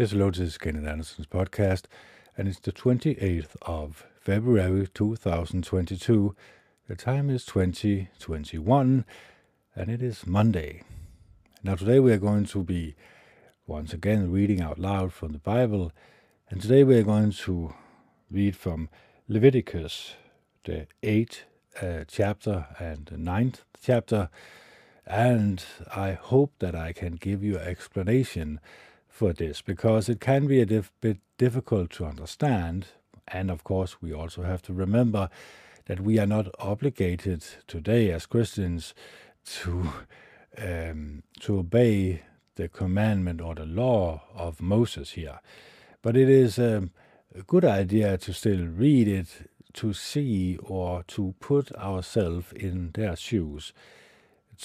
Yes, hello, this is Kenneth Anderson's podcast, and it's the 28th of February 2022. The time is 2021, and it is Monday. Now, today we are going to be once again reading out loud from the Bible, and today we are going to read from Leviticus, the 8th uh, chapter and the ninth chapter, and I hope that I can give you an explanation for this because it can be a dif- bit difficult to understand. And of course, we also have to remember that we are not obligated today as Christians to um, to obey the commandment or the law of Moses here. But it is um, a good idea to still read it to see or to put ourselves in their shoes,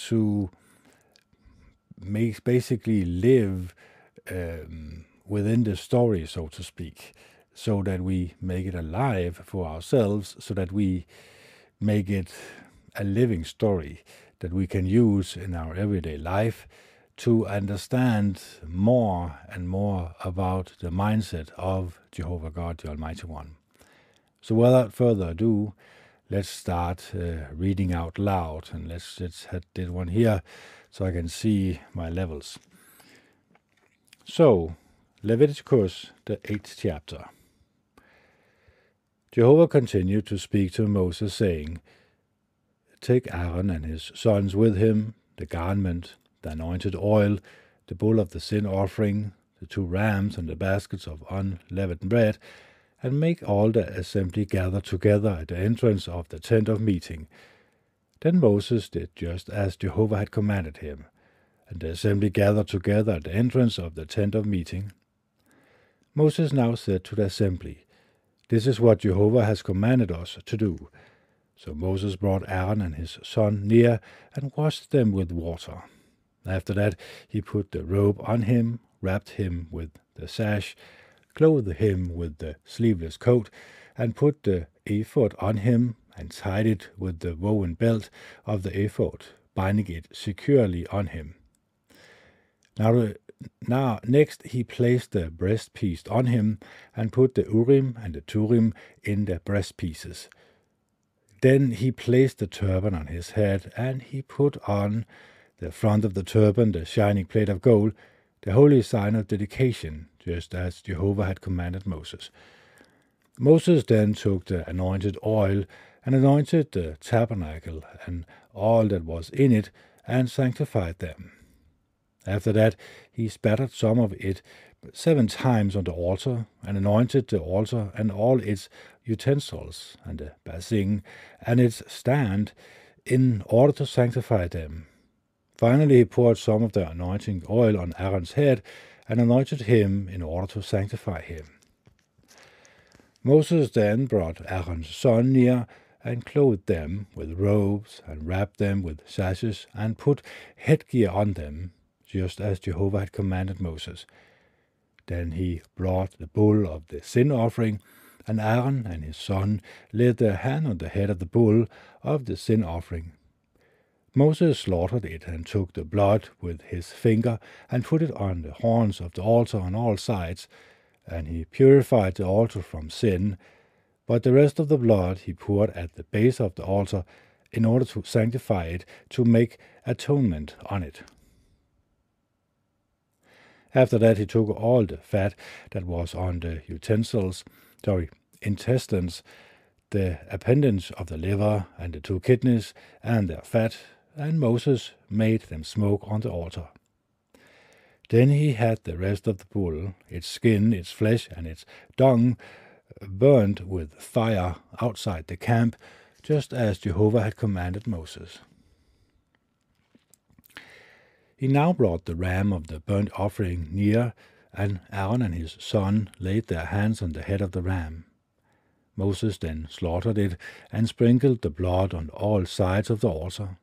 to make basically live um, within the story, so to speak, so that we make it alive for ourselves, so that we make it a living story that we can use in our everyday life to understand more and more about the mindset of Jehovah God, the Almighty One. So, without further ado, let's start uh, reading out loud and let's let's this one here so I can see my levels. So, Leviticus, the eighth chapter. Jehovah continued to speak to Moses, saying, Take Aaron and his sons with him, the garment, the anointed oil, the bull of the sin offering, the two rams, and the baskets of unleavened bread, and make all the assembly gather together at the entrance of the tent of meeting. Then Moses did just as Jehovah had commanded him and the assembly gathered together at the entrance of the tent of meeting. Moses now said to the assembly, This is what Jehovah has commanded us to do. So Moses brought Aaron and his son near and washed them with water. After that, he put the robe on him, wrapped him with the sash, clothed him with the sleeveless coat, and put the ephod on him, and tied it with the woven belt of the ephod, binding it securely on him. Now, now, next he placed the breastpiece on him and put the Urim and the Turim in the breastpieces. Then he placed the turban on his head, and he put on the front of the turban the shining plate of gold, the holy sign of dedication, just as Jehovah had commanded Moses. Moses then took the anointed oil and anointed the tabernacle and all that was in it, and sanctified them. After that, he spattered some of it seven times on the altar, and anointed the altar and all its utensils, and the basin and its stand, in order to sanctify them. Finally, he poured some of the anointing oil on Aaron's head, and anointed him in order to sanctify him. Moses then brought Aaron's son near, and clothed them with robes, and wrapped them with sashes, and put headgear on them, just as Jehovah had commanded Moses. Then he brought the bull of the sin offering, and Aaron and his son laid their hand on the head of the bull of the sin offering. Moses slaughtered it and took the blood with his finger and put it on the horns of the altar on all sides, and he purified the altar from sin. But the rest of the blood he poured at the base of the altar in order to sanctify it, to make atonement on it. After that, he took all the fat that was on the utensils, sorry, intestines, the appendage of the liver, and the two kidneys, and their fat, and Moses made them smoke on the altar. Then he had the rest of the bull, its skin, its flesh, and its dung, burned with fire outside the camp, just as Jehovah had commanded Moses. He now brought the ram of the burnt offering near, and Aaron and his son laid their hands on the head of the ram. Moses then slaughtered it and sprinkled the blood on all sides of the altar.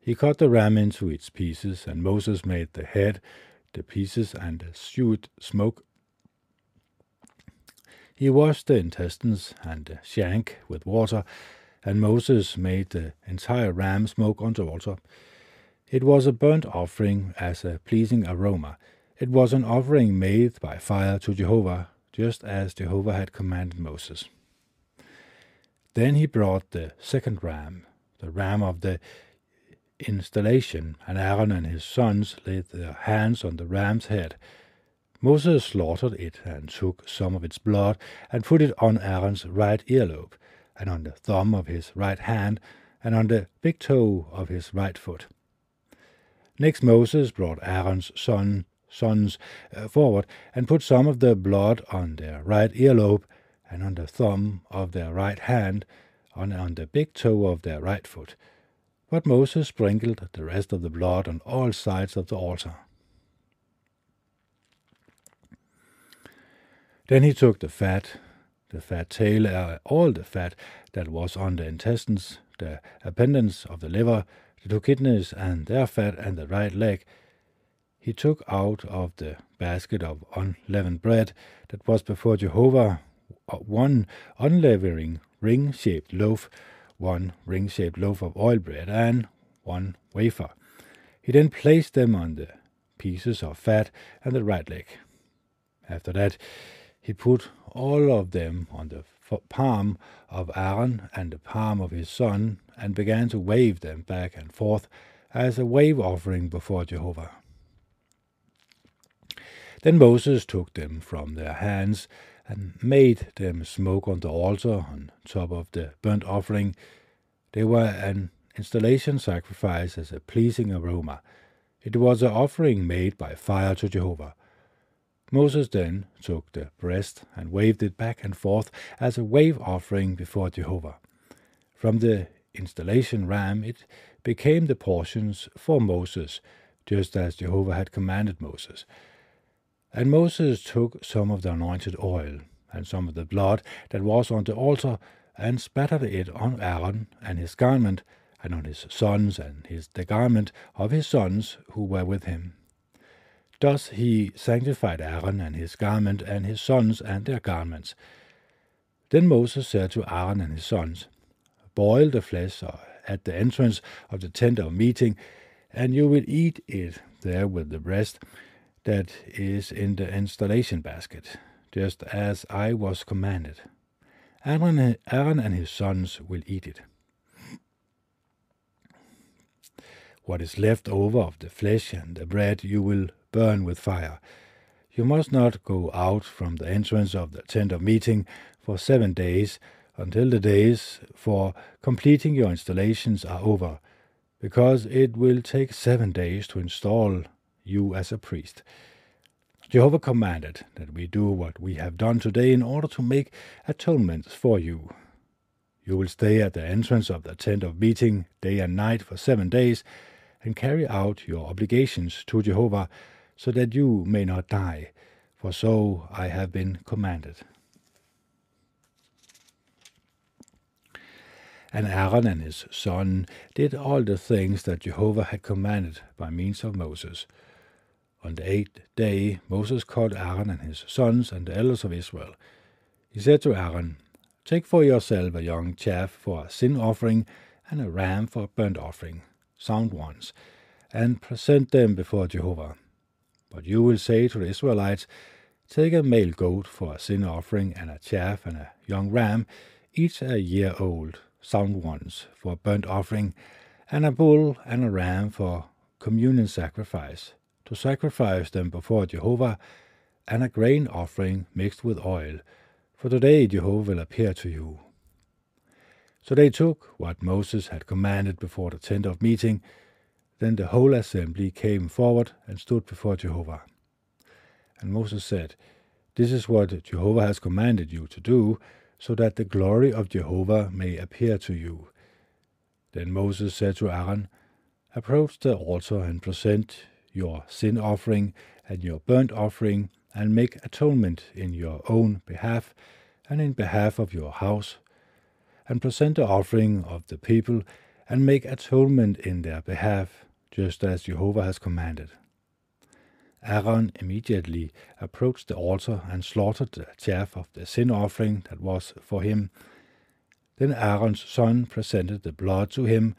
He cut the ram into its pieces, and Moses made the head, the pieces, and the stewed smoke. He washed the intestines and the shank with water, and Moses made the entire ram smoke on the altar. It was a burnt offering as a pleasing aroma, It was an offering made by fire to Jehovah, just as Jehovah had commanded Moses. Then he brought the second ram, the ram of the installation, and Aaron and his sons laid their hands on the ram's head. Moses slaughtered it and took some of its blood and put it on Aaron's right earlobe, and on the thumb of his right hand, and on the big toe of his right foot. Next Moses brought Aaron's son, sons uh, forward and put some of the blood on their right earlobe and on the thumb of their right hand and on the big toe of their right foot. But Moses sprinkled the rest of the blood on all sides of the altar. Then he took the fat, the fat tail, uh, all the fat that was on the intestines, the appendage of the liver, the two kidneys and their fat, and the right leg. He took out of the basket of unleavened bread that was before Jehovah one unleavening ring-shaped loaf, one ring-shaped loaf of oil bread, and one wafer. He then placed them on the pieces of fat and the right leg. After that, he put all of them on the palm of Aaron and the palm of his son, and began to wave them back and forth as a wave offering before Jehovah. Then Moses took them from their hands and made them smoke on the altar on top of the burnt offering. They were an installation sacrifice as a pleasing aroma. It was an offering made by fire to Jehovah. Moses then took the breast and waved it back and forth as a wave offering before Jehovah. From the installation ram it became the portions for Moses, just as Jehovah had commanded Moses. And Moses took some of the anointed oil and some of the blood that was on the altar and spattered it on Aaron and his garment, and on his sons and his the garment of his sons who were with him. Thus he sanctified Aaron and his garment, and his sons and their garments. Then Moses said to Aaron and his sons, Boil the flesh at the entrance of the tent of meeting, and you will eat it there with the breast that is in the installation basket, just as I was commanded. Aaron, Aaron and his sons will eat it. What is left over of the flesh and the bread you will burn with fire. You must not go out from the entrance of the tent of meeting for seven days until the days for completing your installations are over, because it will take seven days to install you as a priest. Jehovah commanded that we do what we have done today in order to make atonements for you. You will stay at the entrance of the tent of meeting day and night for seven days and carry out your obligations to Jehovah so that you may not die, for so I have been commanded. And Aaron and his son did all the things that Jehovah had commanded by means of Moses. On the eighth day, Moses called Aaron and his sons and the elders of Israel. He said to Aaron, Take for yourself a young calf for a sin offering and a ram for a burnt offering, sound ones, and present them before Jehovah. But you will say to the Israelites, Take a male goat for a sin offering, and a calf and a young ram, each a year old, sound ones, for a burnt offering, and a bull and a ram for communion sacrifice, to sacrifice them before Jehovah, and a grain offering mixed with oil, for today Jehovah will appear to you. So they took what Moses had commanded before the tent of meeting, then the whole assembly came forward and stood before Jehovah. And Moses said, This is what Jehovah has commanded you to do, so that the glory of Jehovah may appear to you. Then Moses said to Aaron, Approach the altar and present your sin offering and your burnt offering, and make atonement in your own behalf and in behalf of your house, and present the offering of the people, and make atonement in their behalf, just as Jehovah has commanded. Aaron immediately approached the altar and slaughtered the calf of the sin offering that was for him. Then Aaron's son presented the blood to him,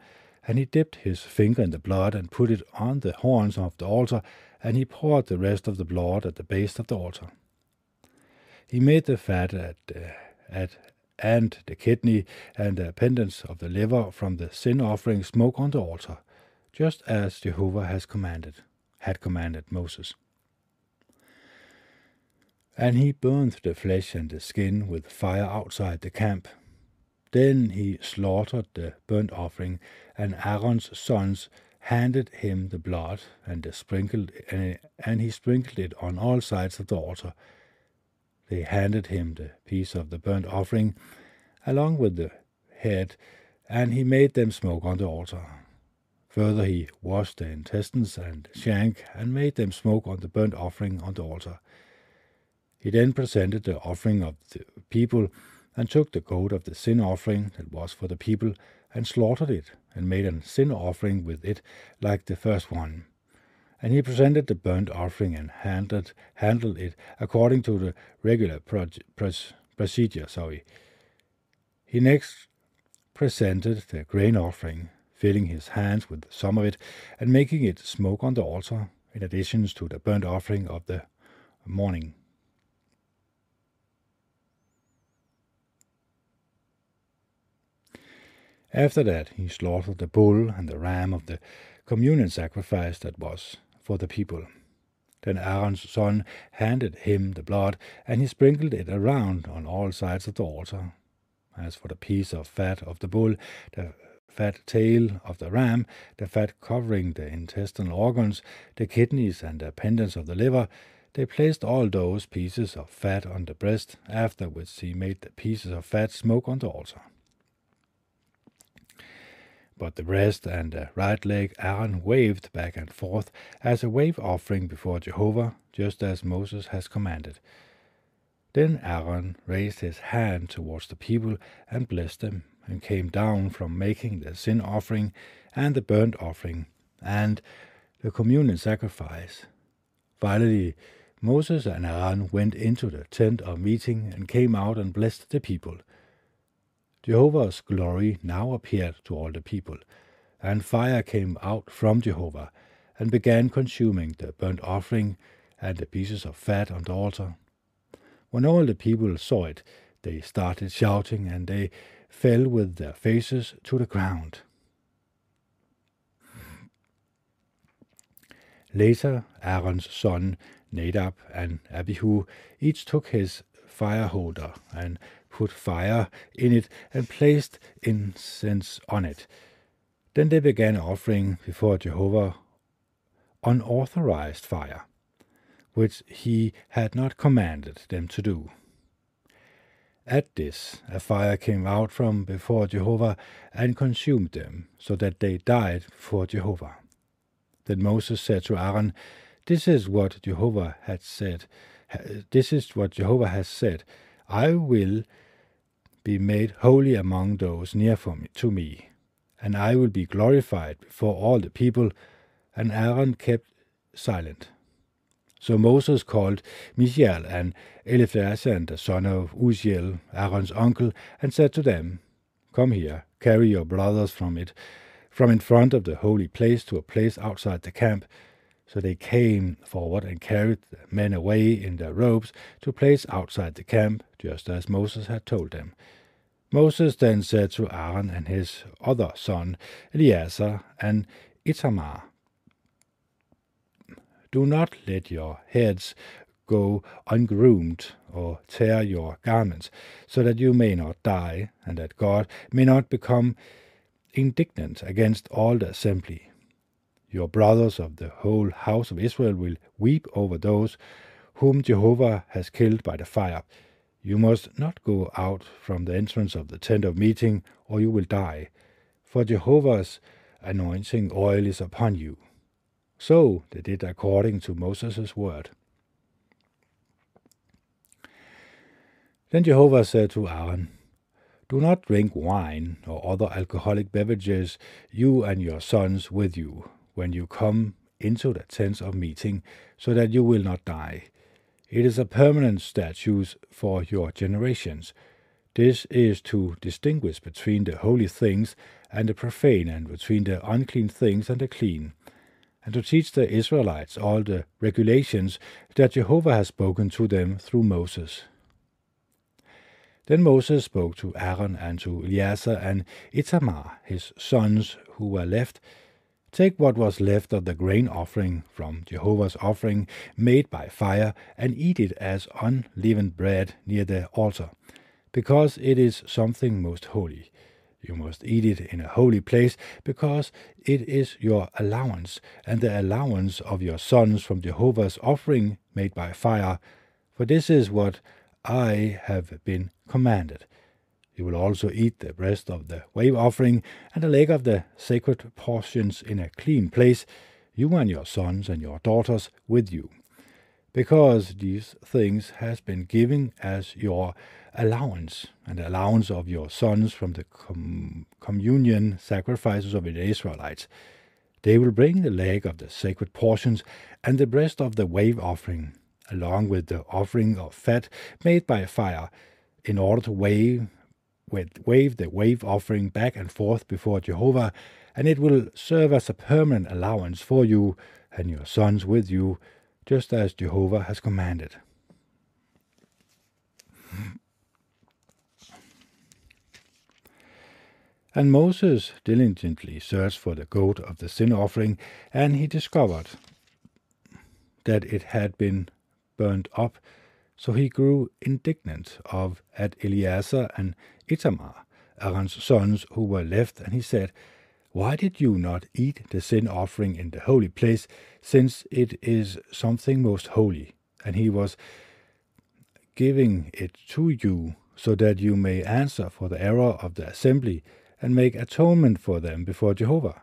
And he dipped his finger in the blood and put it on the horns of the altar, and he poured the rest of the blood at the base of the altar. He made the fat at, uh, at and the kidney and the appendage of the liver from the sin offering smoke on the altar, just as Jehovah has commanded, had commanded Moses. And he burned the flesh and the skin with fire outside the camp. Then he slaughtered the burnt offering, and Aaron's sons handed him the blood, and sprinkled, and he sprinkled it on all sides of the altar. They handed him the piece of the burnt offering, along with the head, and he made them smoke on the altar. Further, he washed the intestines and shank, and made them smoke on the burnt offering on the altar. He then presented the offering of the people, and took the goat of the sin offering that was for the people, and slaughtered it, and made a sin offering with it like the first one. And he presented the burnt offering and handled, handled it according to the regular procedure. Sorry. He next presented the grain offering, filling his hands with some of it, and making it smoke on the altar, in addition to the burnt offering of the morning. After that, he slaughtered the bull and the ram of the communion sacrifice that was for the people. Then Aaron's son handed him the blood, and he sprinkled it around on all sides of the altar. As for the piece of fat of the bull, the fat tail of the ram, the fat covering the intestinal organs, the kidneys, and the appendage of the liver, they placed all those pieces of fat on the breast, after which he made the pieces of fat smoke on the altar. But the breast and the right leg Aaron waved back and forth as a wave offering before Jehovah, just as Moses has commanded. Then Aaron raised his hand towards the people and blessed them, and came down from making the sin offering and the burnt offering and the communion sacrifice. Finally, Moses and Aaron went into the tent of meeting and came out and blessed the people. Jehovah's glory now appeared to all the people, and fire came out from Jehovah, and began consuming the burnt offering and the pieces of fat on the altar. When all the people saw it, they started shouting, and they fell with their faces to the ground. Later, Aaron's son Nadab and Abihu each took his fire holder and put fire in it and placed incense on it. Then they began offering before Jehovah unauthorized fire, which he had not commanded them to do. At this, a fire came out from before Jehovah and consumed them, so that they died before Jehovah. Then Moses said to Aaron, This is what Jehovah had said. This is what Jehovah has said. I will be made holy among those near me, to me, and I will be glorified before all the people. And Aaron kept silent. So Moses called Mishael and Eleazar, the son of Uzziel, Aaron's uncle, and said to them, Come here, carry your brothers from it, from in front of the holy place to a place outside the camp, so they came forward and carried the men away in their robes to a place outside the camp, just as Moses had told them. Moses then said to Aaron and his other son, Eleazar and Ithamar, Do not let your heads go ungroomed or tear your garments, so that you may not die, and that God may not become indignant against all the assembly. Your brothers of the whole house of Israel will weep over those whom Jehovah has killed by the fire. You must not go out from the entrance of the tent of meeting, or you will die, for Jehovah's anointing oil is upon you. So they er did according to Moses' word. Then Jehovah said to Aaron, Do not drink wine or other alcoholic beverages, you and your sons with you, when you come into the tent of meeting, so that you will not die. It is a permanent statute for your generations. This is to distinguish between the holy things and the profane, and between the unclean things and the clean, and to teach the Israelites all the regulations that Jehovah has spoken to them through Moses. Then Moses spoke to Aaron and to Eleazar and Ithamar, his sons who were left, Take what was left of the grain offering from Jehovah's offering made by fire, and eat it as unleavened bread near the altar, because it is something most holy. You must eat it in a holy place, because it is your allowance, and the allowance of your sons from Jehovah's offering made by fire, for this is what I have been commanded. You will also eat the breast of the wave offering and the leg of the sacred portions in a clean place, you and your sons and your daughters with you, because these things has been given as your allowance, and the allowance of your sons from the com- communion sacrifices of the Israelites. They will bring the leg of the sacred portions and the breast of the wave offering, along with the offering of fat made by fire, in order to wave wave the wave offering back and forth before Jehovah, and it will serve as a permanent allowance for you and your sons with you, just as Jehovah has commanded. And Moses diligently searched for the goat of the sin offering, and he discovered that it had been burned up so he grew indignant of at Eleazar and Ithamar, Aaron's sons, who were left, and he said, Why did you not eat the sin offering in the holy place, since it is something most holy? And he was giving it to you, so that you may answer for the error of the assembly, and make atonement for them before Jehovah.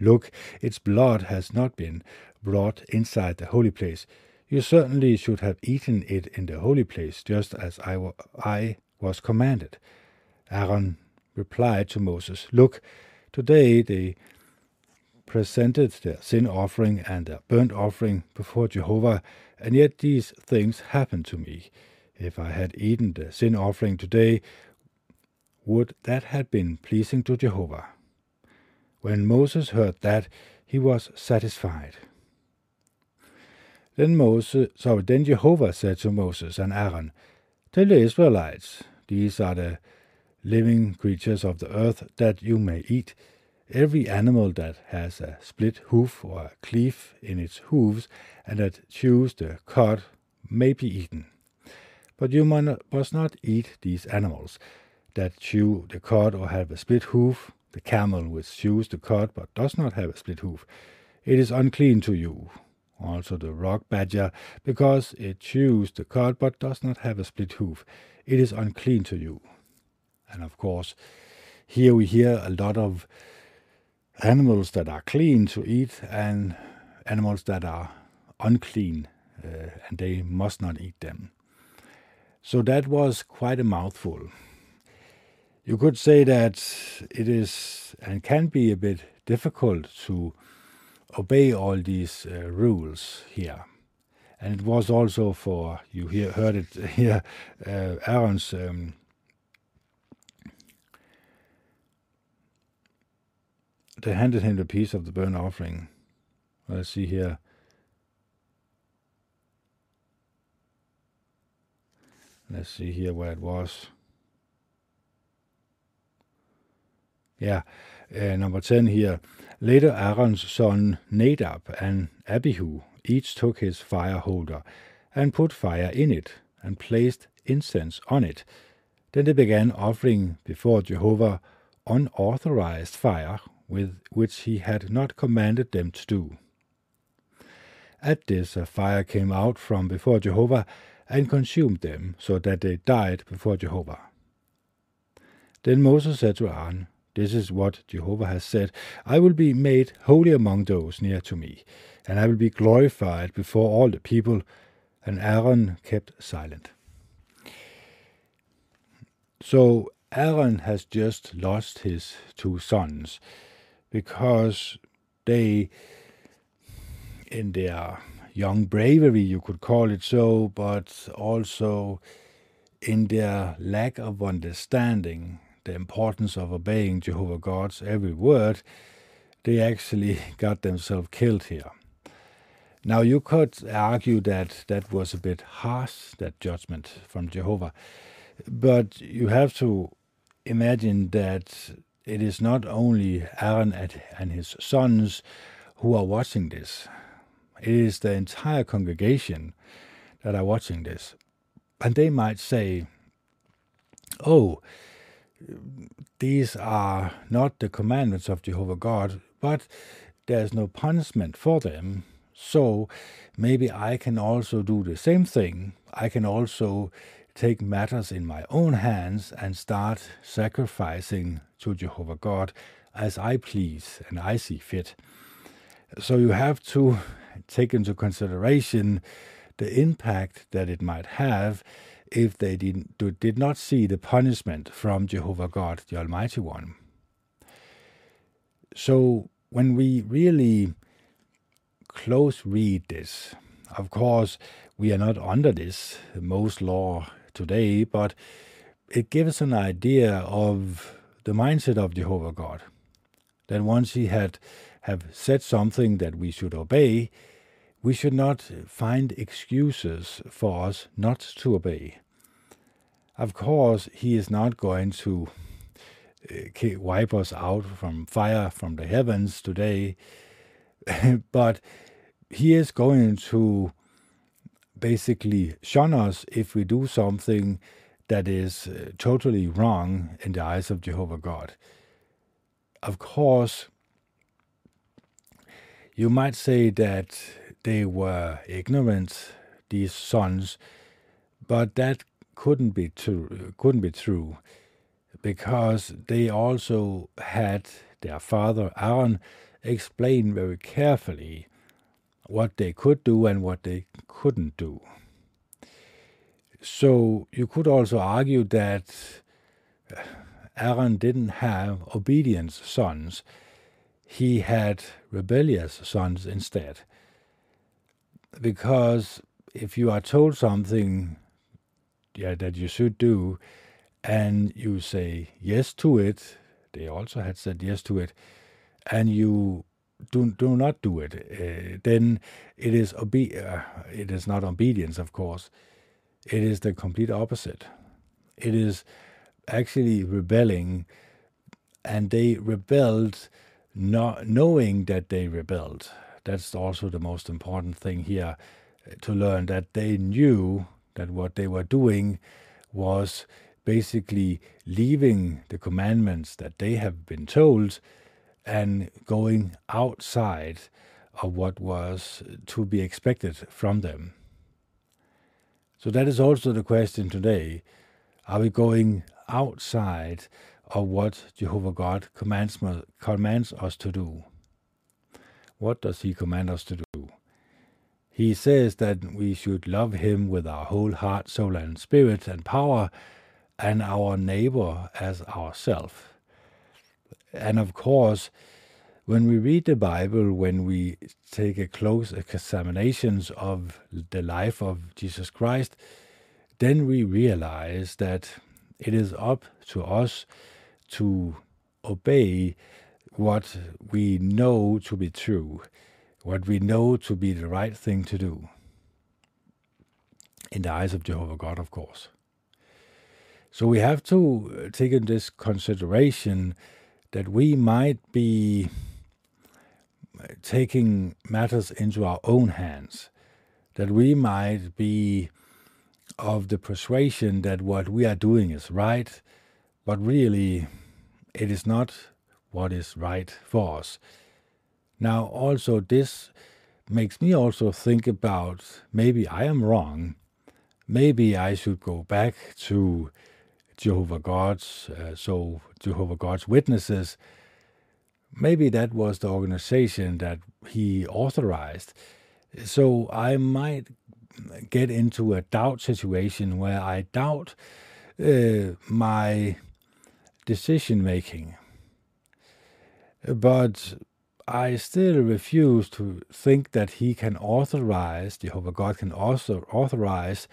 Look, its blood has not been brought inside the holy place. You certainly should have eaten it in the holy place, just as I, I was commanded. Aaron replied to Moses, Look, today they presented their sin offering and their burnt offering before Jehovah, and yet these things happened to me. If I had eaten the sin offering today, would that have been pleasing to Jehovah? When Moses heard that, he was satisfied. Then Moses, sorry, then Jehovah said to Moses and Aaron, Tell the Israelites, these are the living creatures of the earth that you may eat. Every animal that has a split hoof or a cleft in its hoofs and that chews the cud may be eaten. But you must not eat these animals that chew the cud or have a split hoof, the camel which chews the cud but does not have a split hoof. It is unclean to you also the rock badger, because it chews the cud but does not have a split hoof. It is unclean to you. And of course, here we hear a lot of animals that are clean to eat and animals that are unclean, uh, and they must not eat them. So that was quite a mouthful. You could say that it is and can be a bit difficult to obey all these uh, rules here. And it was also for, you hear, heard it here, uh, Aaron's um, they handed him the piece of the burnt offering. Let's see here. Let's see here where it was. Yeah, uh, number 10 here. Later Aaron's son Nadab and Abihu each took his fire holder and put fire in it and placed incense on it. Then they began offering before Jehovah unauthorized fire with which he had not commanded them to do. At this a fire came out from before Jehovah and consumed them, so that they died before Jehovah. Then Moses said to Aaron, this is what Jehovah has said I will be made holy among those near to me, and I will be glorified before all the people. And Aaron kept silent. So Aaron has just lost his two sons because they, in their young bravery, you could call it so, but also in their lack of understanding the importance of obeying Jehovah God's every word, they actually got themselves killed here. Now, you could argue that that was a bit harsh, that judgment from Jehovah, but you have to imagine that it is not only Aaron and his sons who are watching this, it is the entire congregation that are watching this. And they might say, Oh, these are not the commandments of Jehovah God, but there's no punishment for them. So maybe I can also do the same thing. I can also take matters in my own hands and start sacrificing to Jehovah God as I please and I see fit. So you have to take into consideration the impact that it might have if they did, did not see the punishment from Jehovah God, the Almighty One. So when we really close read this, of course, we are not under this Mosaic law today, but it gives an idea of the mindset of Jehovah God. That once He had have said something that we should obey, we should not find excuses for us not to obey. Of course, He is not going to uh, wipe us out from fire from the heavens today, but He is going to basically shun us if we do something that is uh, totally wrong in the eyes of Jehovah God. Of course, you might say that they were ignorant, these sons, but that couldn't be true. Couldn't be true, because they also had their father Aaron explain very carefully what they could do and what they couldn't do. So you could also argue that uh, Aaron didn't have obedient sons, he had rebellious sons instead. Because if you are told something yeah, that you should do, and you say yes to it, they also had said yes to it, and you do do not do it, uh, then it is obe- uh, it is not obedience, of course. It is the complete opposite. It is actually rebelling, and they rebelled, not knowing that they rebelled. That's also the most important thing here uh, to learn that they knew that what they were doing was basically leaving the commandments that they have been told and going outside of what was to be expected from them. So that is also the question today. Are we going outside of what Jehovah God commands, commands us to do? What does He command us to do? He says that we should love Him with our whole heart, soul, and spirit and power, and our neighbor as ourself. And of course, when we read the Bible, when we take a close examination of the life of Jesus Christ, then we realize that it is up to us to obey what we know to be true, what we know to be the right thing to do. In the eyes of Jehovah God, of course. So we have to uh, take in this consideration that we might be uh, taking matters into our own hands, that we might be of the persuasion that what we are doing is right, but really it is not what is right for us. Now, also, this makes me also think about maybe I am wrong. Maybe I should go back to Jehovah God's, uh, so Jehovah God's Witnesses. Maybe that was the organization that he authorized. So I might get into a doubt situation where I doubt uh, my decision making. But I still refuse to think that he can authorize, Jehovah God can also authorize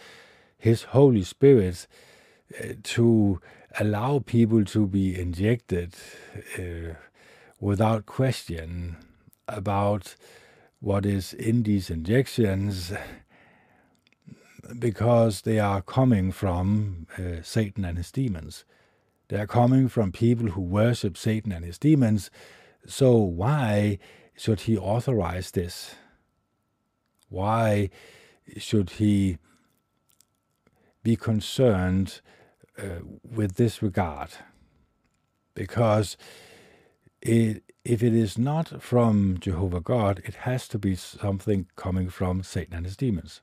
his Holy Spirit uh, to allow people to be injected uh, without question about what is in these injections because they are coming from uh, Satan and his demons. They are coming from people who worship Satan and his demons. So, why should he authorize this? Why should he be concerned uh, with this regard? Because it, if it is not from Jehovah God, it has to be something coming from Satan and his demons.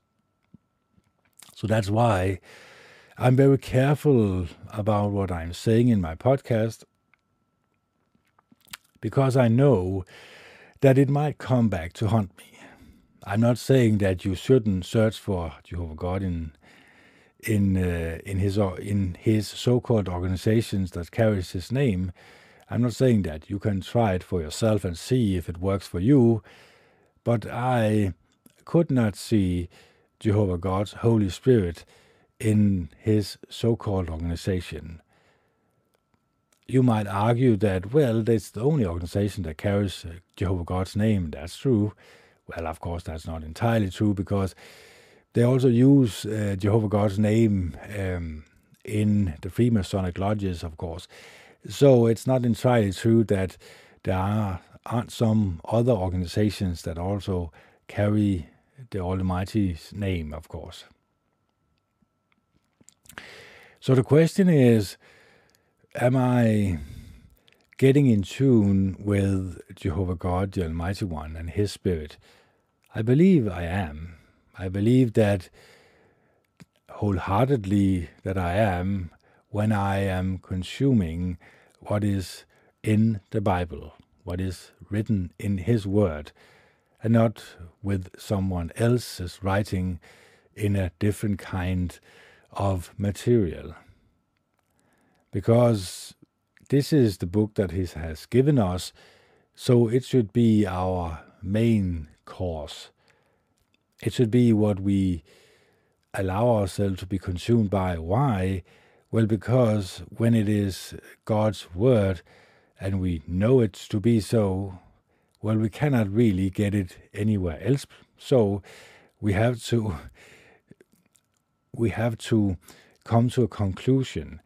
So that's why I'm very careful about what I'm saying in my podcast because I know that it might come back to haunt me. I'm not saying that you shouldn't search for Jehovah God in in uh, in his in his so-called organizations that carries his name. I'm not saying that you can try it for yourself and see if it works for you, but I could not see Jehovah God's Holy Spirit in his so called organization. You might argue that, well, it's the only organization that carries uh, Jehovah God's name. That's true. Well, of course, that's not entirely true because they also use uh, Jehovah God's name um, in the Freemasonic lodges, of course. So it's not entirely true that there are, aren't some other organizations that also carry the Almighty's name, of course. So the question is Am I getting in tune with Jehovah God, the Almighty One, and His Spirit? I believe I am. I believe that wholeheartedly that I am when I am consuming what is in the Bible, what is written in His Word and not with someone else's writing in a different kind of material. Because this is the book that He has given us, so it should be our main course. It should be what we allow ourselves to be consumed by. Why? Well, because when it is God's Word and we know it to be so, well, we cannot really get it anywhere else. So we have to we have to come to a conclusion.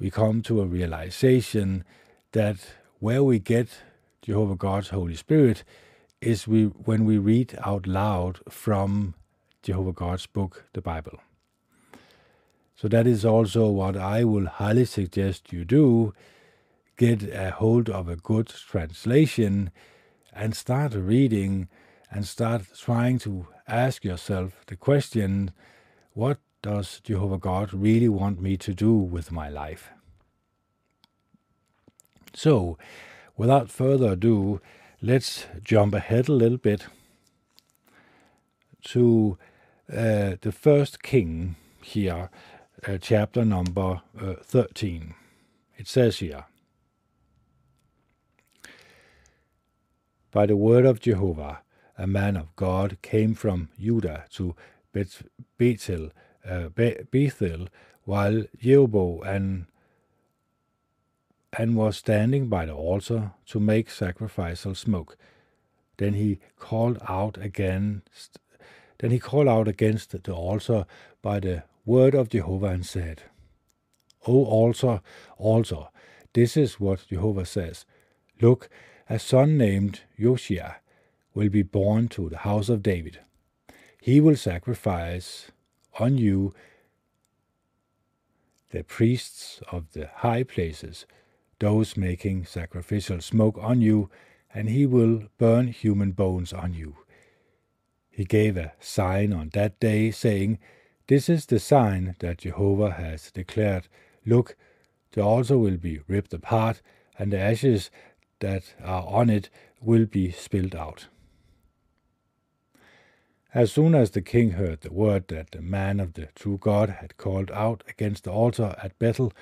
We come to a realization that where we get Jehovah God's Holy Spirit is we when we read out loud from Jehovah God's book, the Bible. So that is also what I will highly suggest you do. Get a hold of a good translation and start reading and start trying to ask yourself the question what does Jehovah God really want me to do with my life? So, without further ado, let's jump ahead a little bit to uh, the first king here, uh, chapter number uh, 13. It says here, By the word of Jehovah, a man of God came from Judah to Bethel, uh, Bethel while Jeroboam and and was standing by the altar to make sacrificial smoke. Then he called out against then he called out against the altar by the word of Jehovah and said, O altar, altar, this is what Jehovah says. Look, a son named Josiah will be born to the house of David. He will sacrifice on you the priests of the high places, those making sacrificial smoke on you, and he will burn human bones on you. He gave a sign on that day, saying, This is the sign that Jehovah has declared. Look, the altar will be ripped apart, and the ashes that are on it will be spilled out. As soon as the king heard the word that the man of the true God had called out against the altar at Bethel,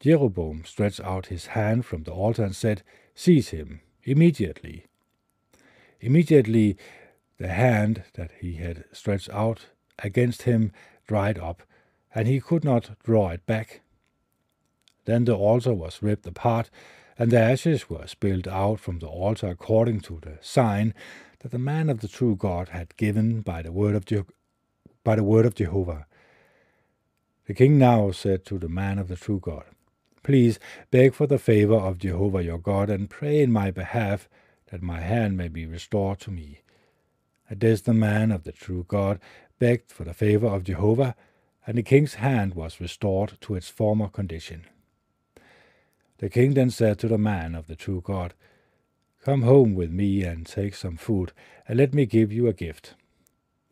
Jeroboam stretched out his hand from the altar and said, Seize him immediately. Immediately the hand that he had stretched out against him dried up, and he could not draw it back. Then the altar was ripped apart, and the ashes were spilled out from the altar according to the sign that the man of the true God had given by the word of, Je- by the word of Jehovah. The king now said to the man of the true God, Please beg for the favor of Jehovah your God, and pray in my behalf that my hand may be restored to me. At this the man of the true God begged for the favor of Jehovah, and the king's hand was restored to its former condition. The king then said to the man of the true God, Come home with me and take some food, and let me give you a gift.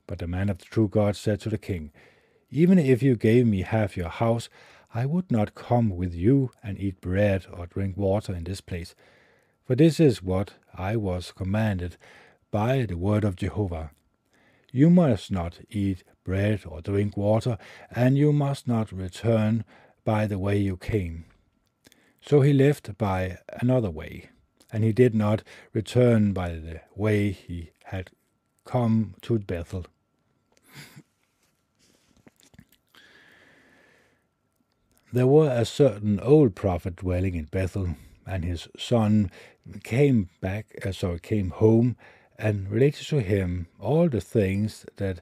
But the man of the true God said to the king, Even if you gave me half your house, I would not come with you and eat bread or drink water in this place. For this is what I was commanded by the word of Jehovah. You must not eat bread or drink water, and you must not return by the way you came. So he left by another way, and he did not return by the way he had come to Bethel. There were a certain old prophet dwelling in Bethel, and his son came back, uh, so came home, and related to him all the things that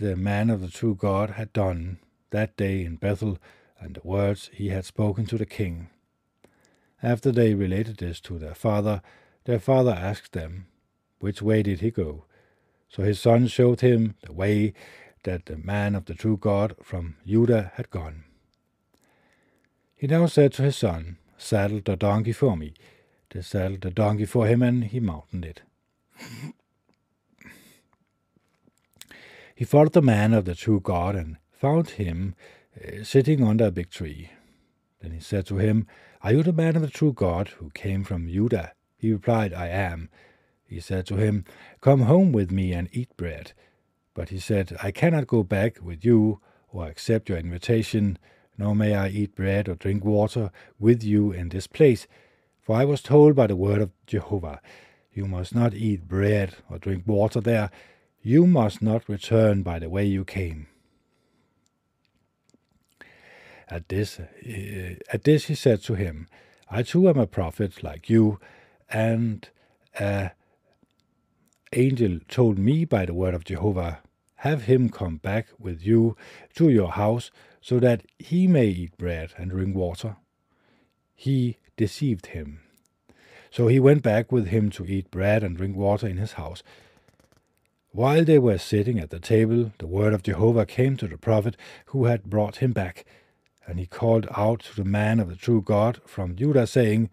the man of the true God had done that day in Bethel, and the words he had spoken to the king. After they related this to their father, their father asked them, Which way did he go? So his son showed him the way that the man of the true God from Judah had gone. He now said to his son, Saddle the donkey for me. They saddled the donkey for him, and he mounted it. he followed the man of the true God and found him uh, sitting under a big tree. Then he said to him, Are you the man of the true God who came from Judah? He replied, I am. He said to him, Come home with me and eat bread. But he said, I cannot go back with you or accept your invitation, nor may I eat bread or drink water with you in this place. For I was told by the word of Jehovah, You must not eat bread or drink water there. You must not return by the way you came. At this, uh, at this he said to him, I too am a prophet like you, and an angel told me by the word of Jehovah, Have him come back with you to your house, so that he may eat bread and drink water. He deceived him. So he went back with him to eat bread and drink water in his house. While they were sitting at the table, the word of Jehovah came to the prophet who had brought him back. And he called out to the man of the true God from Judah, saying,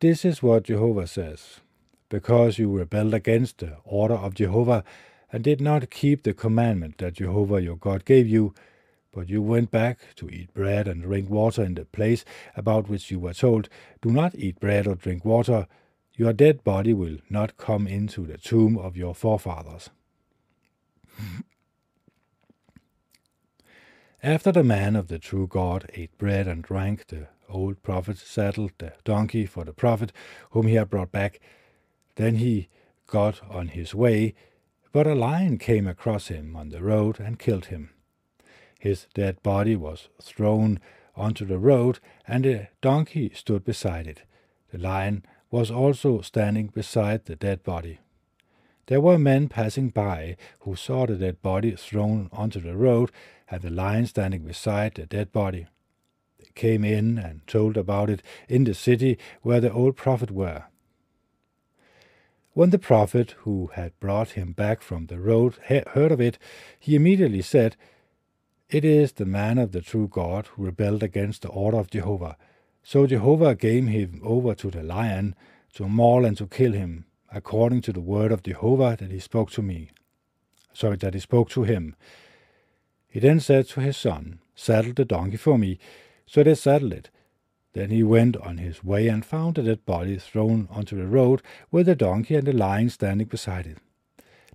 This is what Jehovah says. Because you rebelled against the order of Jehovah, and did not keep the commandment that Jehovah your God gave you, but you went back to eat bread and drink water in the place about which you were told, Do not eat bread or drink water, your dead body will not come into the tomb of your forefathers. After the man of the true God ate bread and drank, the old prophet saddled the donkey for the prophet whom he had brought back. Then he got on his way, but a lion came across him on the road and killed him. His dead body was thrown onto the road, and the donkey stood beside it. The lion was also standing beside the dead body. There were men passing by who saw the dead body thrown onto the road and the lion standing beside the dead body. They came in and told about it in the city where the old prophet were. When the prophet who had brought him back from the road heard of it, he immediately said, It is the man of the true God who rebelled against the order of Jehovah. So Jehovah gave him over to the lion to maul and to kill him, according to the word of Jehovah that he spoke to me. Sorry, that he spoke to him. He then said to his son, Saddle the donkey for me. So they saddled it. Then he went on his way and found the dead body thrown onto the road with the donkey and the lion standing beside it.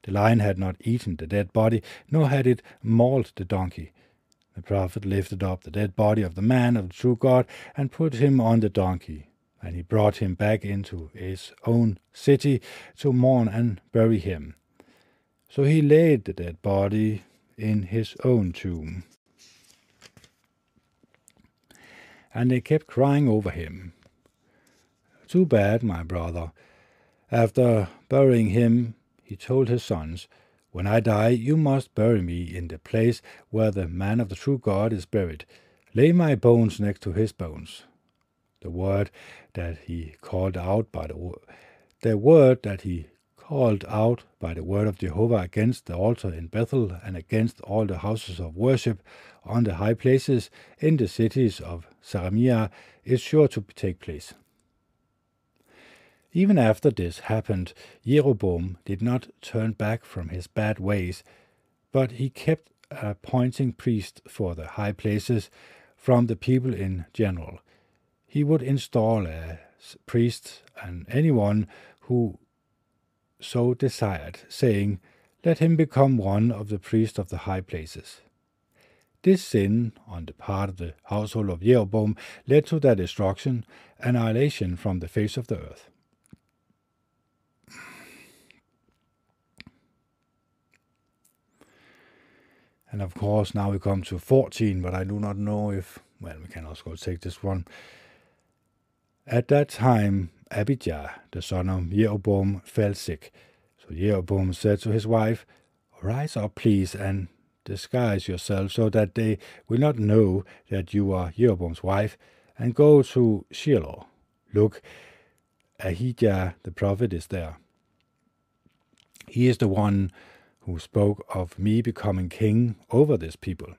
The lion had not eaten the dead body, nor had it mauled the donkey. The prophet lifted up the dead body of the man of the true God and put him on the donkey, and he brought him back into his own city to mourn and bury him. So he laid the dead body in his own tomb. And they kept crying over him. Too bad, my brother. After burying him, he told his sons, When I die, you must bury me in the place where the man of the true God is buried. Lay my bones next to his bones. The word that he called out by the the word that he called out by the word of Jehovah against the altar in Bethel and against all the houses of worship on the high places in the cities of Samaria is sure to take place. Even after this happened, Jeroboam did not turn back from his bad ways, but he kept appointing priests for the high places from the people in general. He would install a priest and anyone who so desired, saying, Let him become one of the priests of the high places. This sin on the part of the household of Jeroboam led to their destruction, annihilation from the face of the earth. And of course, now we come to 14, but I do not know if, well, we can also take this one. At that time, Abijah, the son of Jeroboam, fell sick. So Jeroboam said to his wife, Rise up, please, and disguise yourself so that they will not know that you are Jeroboam's wife, and go to Shiloh. Look, Ahijah the prophet is there. He is the one who spoke of me becoming king over this people.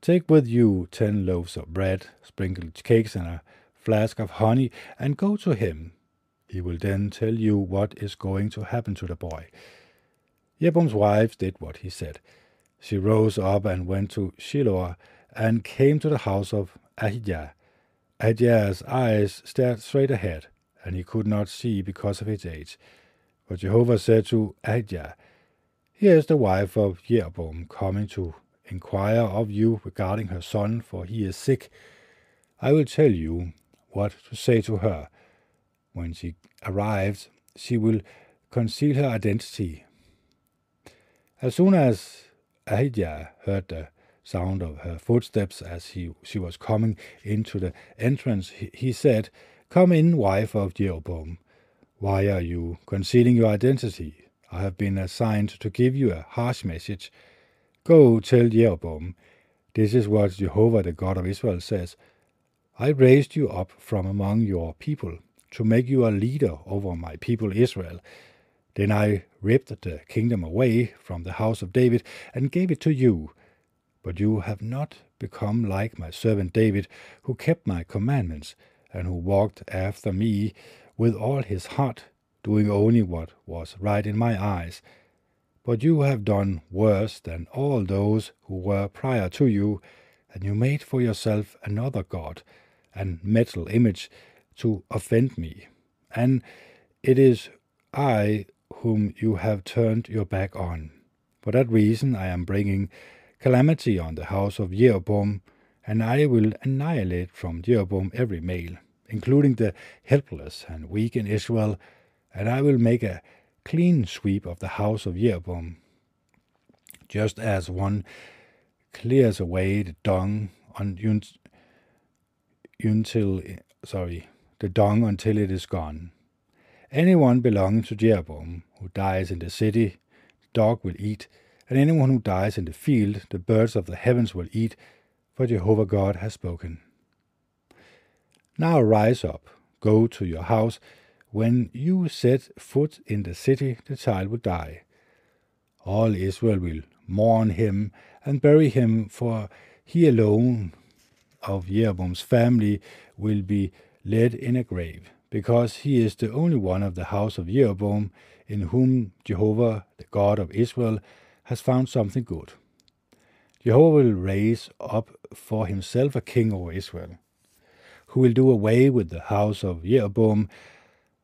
Take with you ten loaves of bread, sprinkled cakes, and a flask of honey, and go to him. He will then tell you what is going to happen to the boy. Jeroboam's wife did what he said. She rose up and went to Shiloh and came to the house of Ahijah. Ahijah's eyes stared straight ahead, and he could not see because of his age. But Jehovah said to Ahijah, Here is the wife of Jeroboam coming to inquire of you regarding her son, for he is sick. I will tell you what to say to her. When she arrives, she will conceal her identity. As soon as Ahijah heard the sound of her footsteps as he, she was coming into the entrance, he, he said, Come in, wife of Jeroboam. Why are you concealing your identity? I have been assigned to give you a harsh message. Go tell Jeroboam, this is what Jehovah the God of Israel says. I raised you up from among your people to make you a leader over my people Israel. Then I ripped the kingdom away from the house of David and gave it to you. But you have not become like my servant David, who kept my commandments and who walked after me with all his heart, doing only what was right in my eyes. But you have done worse than all those who were prior to you, and you made for yourself another God and metal image to offend me. And it is I whom you have turned your back on. For that reason I am bringing calamity on the house of Jeroboam, and I will annihilate from Jeroboam every male, including the helpless and weak in Israel, and I will make a clean sweep of the house of Jeroboam, just as one clears away the dung on until sorry the dung until it is gone. Anyone belonging to Jeroboam who dies in the city, the dog will eat, and anyone who dies in the field, the birds of the heavens will eat, for Jehovah God has spoken. Now rise up, go to your house. When you set foot in the city, the child will die. All Israel will mourn him and bury him, for he alone of Jeroboam's family will be laid in a grave, because he is the only one of the house of Jeroboam in whom Jehovah, the God of Israel, has found something good. Jehovah will raise up for himself a king over Israel, who will do away with the house of Jeroboam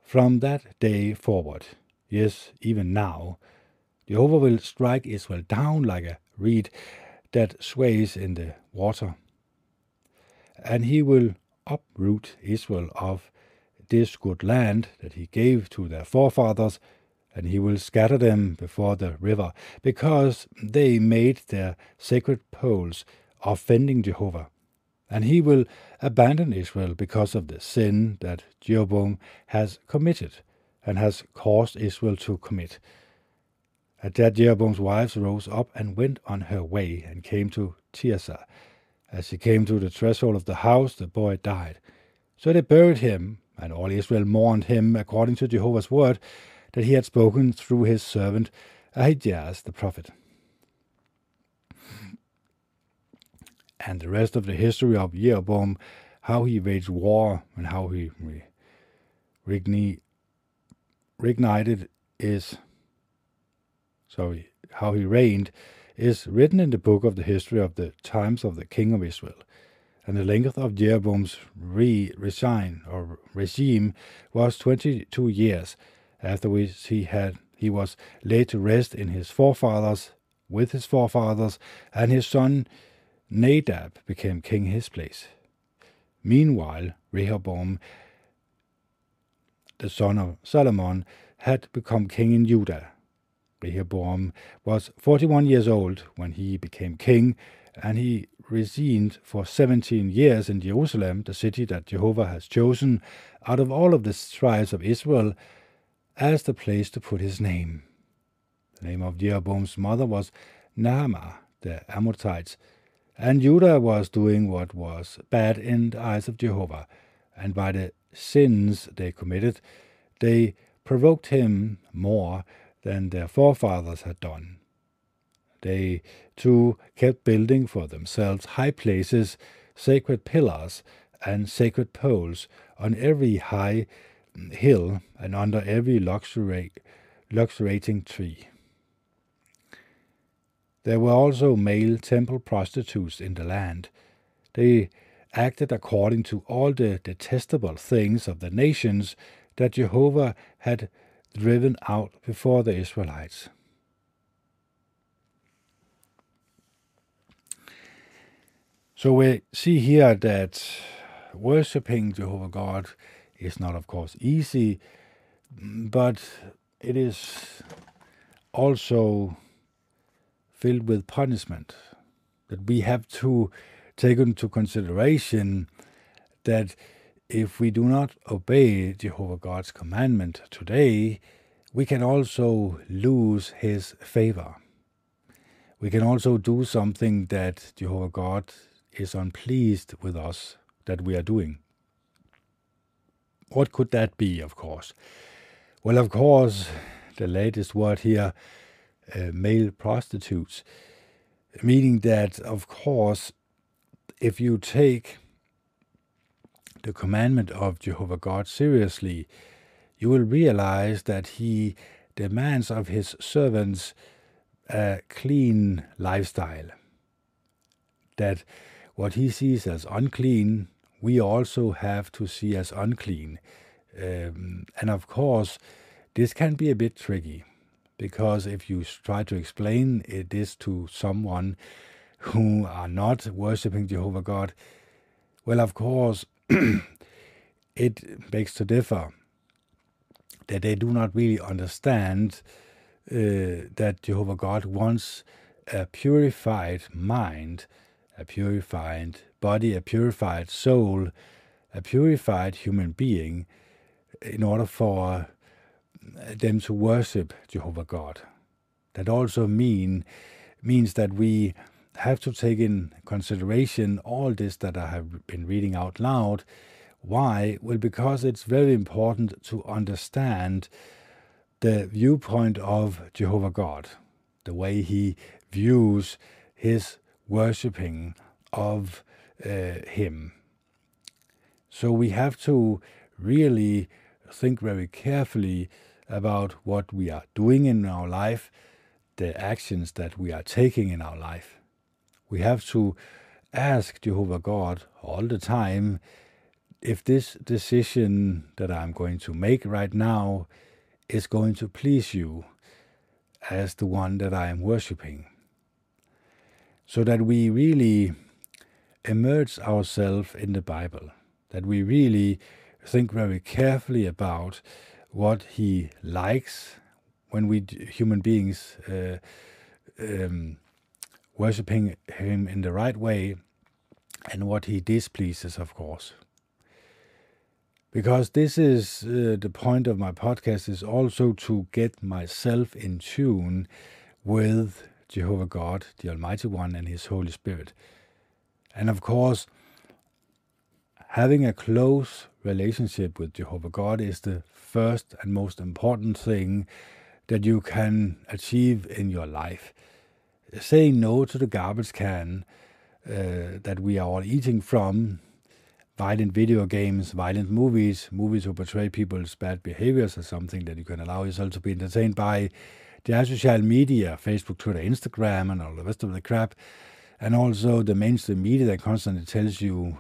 from that day forward. Yes, even now, Jehovah will strike Israel down like a reed that sways in the water and he will uproot Israel of this good land that he gave to their forefathers, and he will scatter them before the river, because they made their sacred poles offending Jehovah. and he will abandon Israel because of the sin that Jeroboam has committed and has caused Israel to commit. At that Jeroboam's wives rose up and went on her way and came to Tirzah. As he came to the threshold of the house, the boy died. So they buried him, and all Israel mourned him according to Jehovah's word that he had spoken through his servant Ahijah the prophet. And the rest of the history of Jeroboam, how he waged war and how he reignited is sorry, how he reigned, is written in the book of the history of the times of the king of Israel. And the length of Jeroboam's re- resign or regime was twenty-two years, after which he had he was laid to rest in his forefathers with his forefathers, and his son Nadab became king in his place. Meanwhile, Rehoboam, the son of Solomon, had become king in Judah, Rehoboam was 41 years old when he became king, and he reigned for 17 years in Jerusalem, the city that Jehovah has chosen out of all of the tribes of Israel as the place to put his name. The name of Jeroboam's mother was Naamah, the Amorites, and Judah was doing what was bad in the eyes of Jehovah, and by the sins they committed, they provoked him more than their forefathers had done. They, too, kept building for themselves high places, sacred pillars, and sacred poles on every high hill and under every luxuriating tree. There were also male temple prostitutes in the land. They acted according to all the detestable things of the nations that Jehovah had driven out before the Israelites. So we see here that worshipping Jehovah God is not, of course, easy, but it is also filled with punishment. That we have to take into consideration that if we do not obey Jehovah God's commandment today, we can also lose his favor. We can also do something that Jehovah God is unpleased with us that we are doing. What could that be, of course? Well, of course, the latest word here, uh, male prostitutes, meaning that, of course, if you take the commandment of Jehovah God seriously, you will realize that He demands of His servants a clean lifestyle. That what He sees as unclean, we also have to see as unclean. Um, and of course, this can be a bit tricky because if you try to explain this to someone who are not worshiping Jehovah God, well, of course, it begs to differ that they do not really understand uh, that Jehovah God wants a purified mind, a purified body, a purified soul, a purified human being in order for them to worship Jehovah God. That also mean means that we have to take in consideration all this that I have been reading out loud. Why? Well, because it's very important to understand the viewpoint of Jehovah God, the way he views his worshipping of uh, him. So we have to really think very carefully about what we are doing in our life, the actions that we are taking in our life. We have to ask Jehovah God all the time if this decision that I'm going to make right now is going to please you as the one that I am worshiping. So that we really immerse ourselves in the Bible, that we really think very carefully about what He likes when we human beings uh, um, worshipping Him in the right way, and what he displeases, of course. Because this is uh, the point of my podcast is also to get myself in tune with Jehovah God, the Almighty One, and His Holy Spirit. And of course, having a close relationship with Jehovah God is the first and most important thing that you can achieve in your life. Saying no to the garbage can uh, that we are all eating from, violent video games, violent movies, movies who portray people's bad behaviors as something that you can allow yourself to be entertained by. The social media, Facebook, Twitter, Instagram, and all the rest of the crap. And also the mainstream media that constantly tells you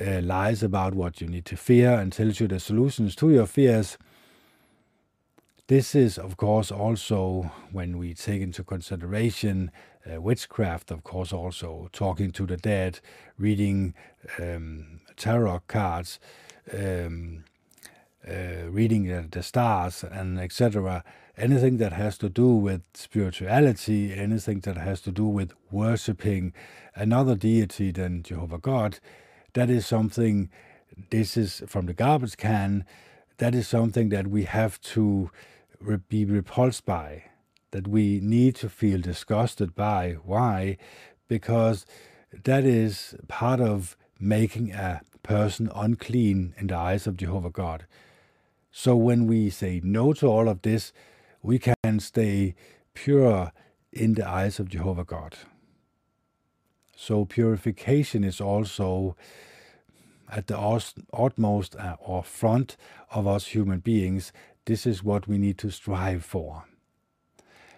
uh, lies about what you need to fear and tells you the solutions to your fears. This is, of course, also when we take into consideration uh, witchcraft, of course, also talking to the dead, reading um, tarot cards, um, uh, reading the, the, stars, and etc. Anything that has to do with spirituality, anything that has to do with worshipping another deity than Jehovah God, that is something. This is from the garbage can. That is something that we have to be repulsed by that we need to feel disgusted by. Why? Because that is part of making a person unclean in the eyes of Jehovah God. So when we say no to all of this, we can stay pure in the eyes of Jehovah God. So purification is also at the utmost uh, or front of us human beings. This is what we need to strive for.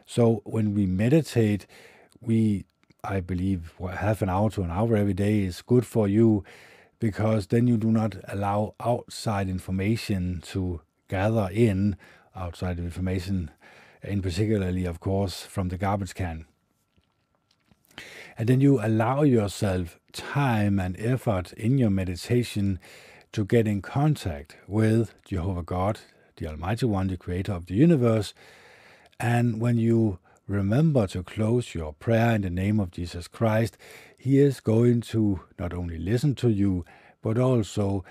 So when we meditate, we, I believe, half an hour to an hour every day is good for you because then you do not allow outside information to gather in, outside information, in particularly, of course, from the garbage can. And then you allow yourself time and effort in your meditation to get in contact with Jehovah God, the Almighty One, the Creator of the universe, and when you remember to close your prayer in the name of Jesus Christ, He is going to not only listen to you, but also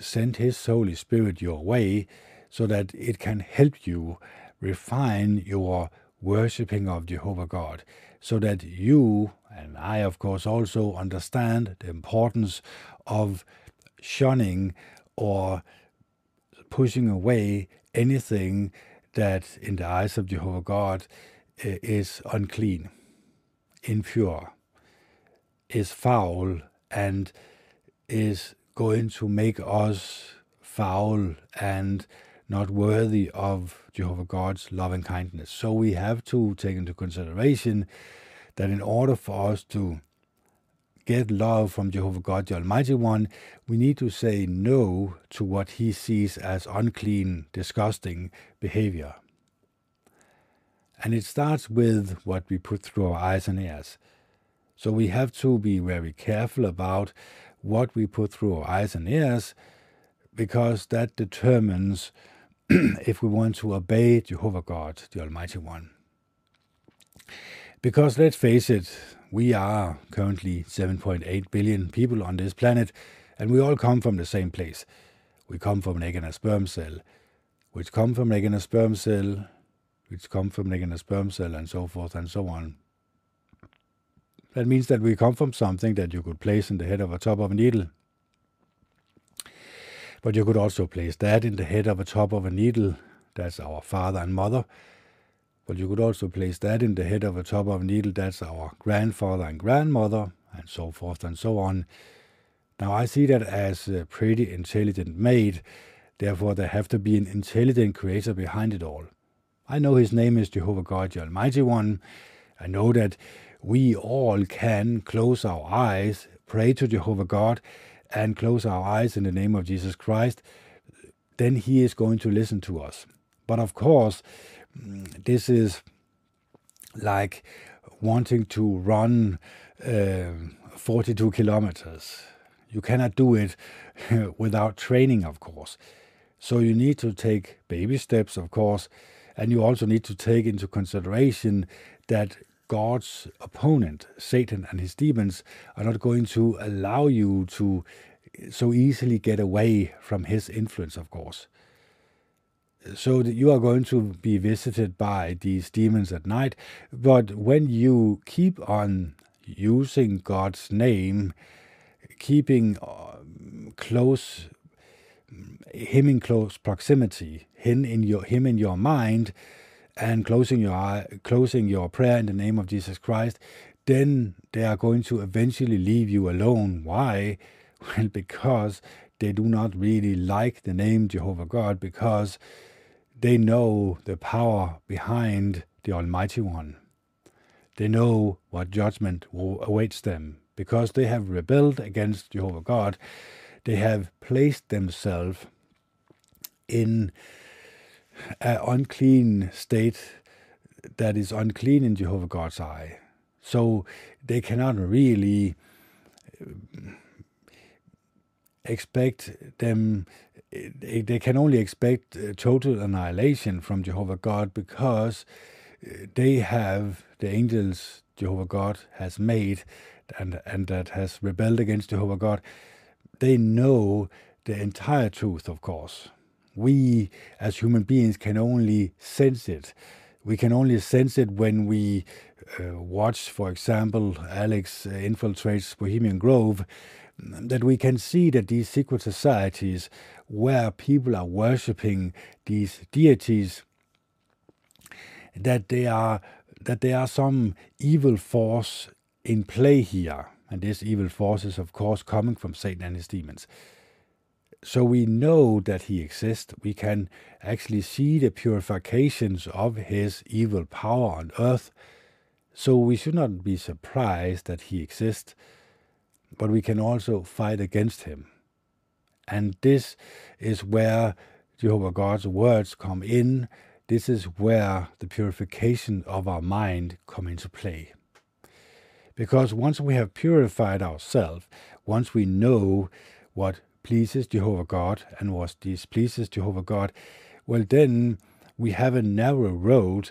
send His Holy Spirit your way so that it can help you refine your worshipping of Jehovah God, so that you, and I, of course, also understand the importance of shunning or pushing away anything that in the eyes of Jehovah God eh, is unclean, impure, is foul, and is going to make us foul and not worthy of Jehovah God's love and kindness. So we have to take into consideration that in order for us to get love from Jehovah God, the Almighty One, we need to say no to what he sees as unclean, disgusting behavior. And it starts with what we put through our eyes and ears. So we have to be very careful about what we put through our eyes and ears because that determines if we want to obey Jehovah God, the Almighty One. Because let's face it, we are currently 7.8 billion people on this planet, and we all come from the same place. We come from an egg and a sperm cell, which come from an egg and a sperm cell, which come from an egg and a sperm cell, and so forth and so on. That means that we come from something that you could place in the head of a top of a needle. But you could also place that in the head of a top of a needle. That's our father and mother. But you could also place that in the head of a top of needle. That's our grandfather and grandmother, and so forth and so on. Now, I see that as a pretty intelligent made. Therefore, there have to be an intelligent creator behind it all. I know his name is Jehovah God, the Almighty One. I know that we all can close our eyes, pray to Jehovah God, and close our eyes in the name of Jesus Christ. Then he is going to listen to us. But of course, this is like wanting to run uh, 42 kilometers. You cannot do it without training, of course. So you need to take baby steps, of course, and you also need to take into consideration that God's opponent, Satan and his demons, are not going to allow you to so easily get away from his influence, of course. So that you are going to be visited by these demons at night, but when you keep on using God's name, keeping uh, close him in close proximity, him in your him in your mind, and closing your eye, closing your prayer in the name of Jesus Christ, then they are going to eventually leave you alone. Why? Well, because they do not really like the name Jehovah God, because they know the power behind the Almighty One. They know what judgment awaits them, because they have rebelled against Jehovah God. They have placed themselves in an unclean state that is unclean in Jehovah God's eye. So they cannot really uh, expect them, they can only expect total annihilation from Jehovah God because uh, they have the angels Jehovah God has made and, and that has rebelled against Jehovah God. They know the entire truth, of course we as human beings can only sense it. We can only sense it when we uh, watch, for example, Alex uh, infiltrates Bohemian Grove, that we can see that these secret societies where people are worshipping these deities, that they are that there are some evil force in play here. And this evil force is, of course, coming from Satan and his demons. So we know that he exists. We can actually see the purifications of his evil power on earth. So we should not be surprised that he exists, but we can also fight against him. And this is where Jehovah God's words come in. This is where the purification of our mind come into play. Because once we have purified ourselves, once we know what pleases Jehovah God and what displeases Jehovah God, well, then we have a narrow road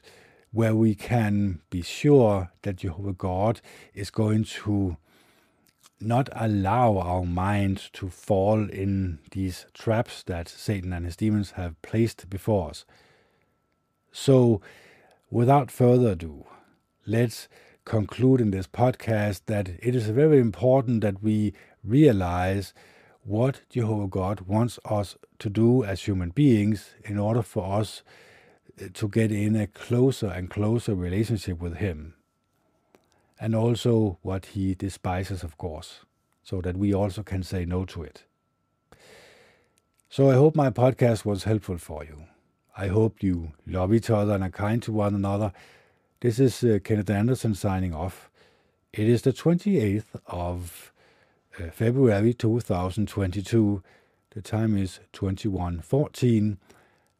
where we can be sure that Jehovah God is going to not allow our mind to fall in these traps that Satan and his demons have placed before us. So, without further ado, let's conclude in this podcast that it is very important that we realize what Jehovah God wants us to do as human beings in order for us to get in a closer and closer relationship with Him. And also what He despises, of course, so that we also can say no to it. So I hope my podcast was helpful for you. I hope you love each other and are kind to one another. This is uh, Kenneth Anderson signing off. It is the 28th of uh, February 2022. The time is 21:14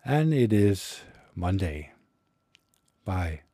and it is Monday. Bye.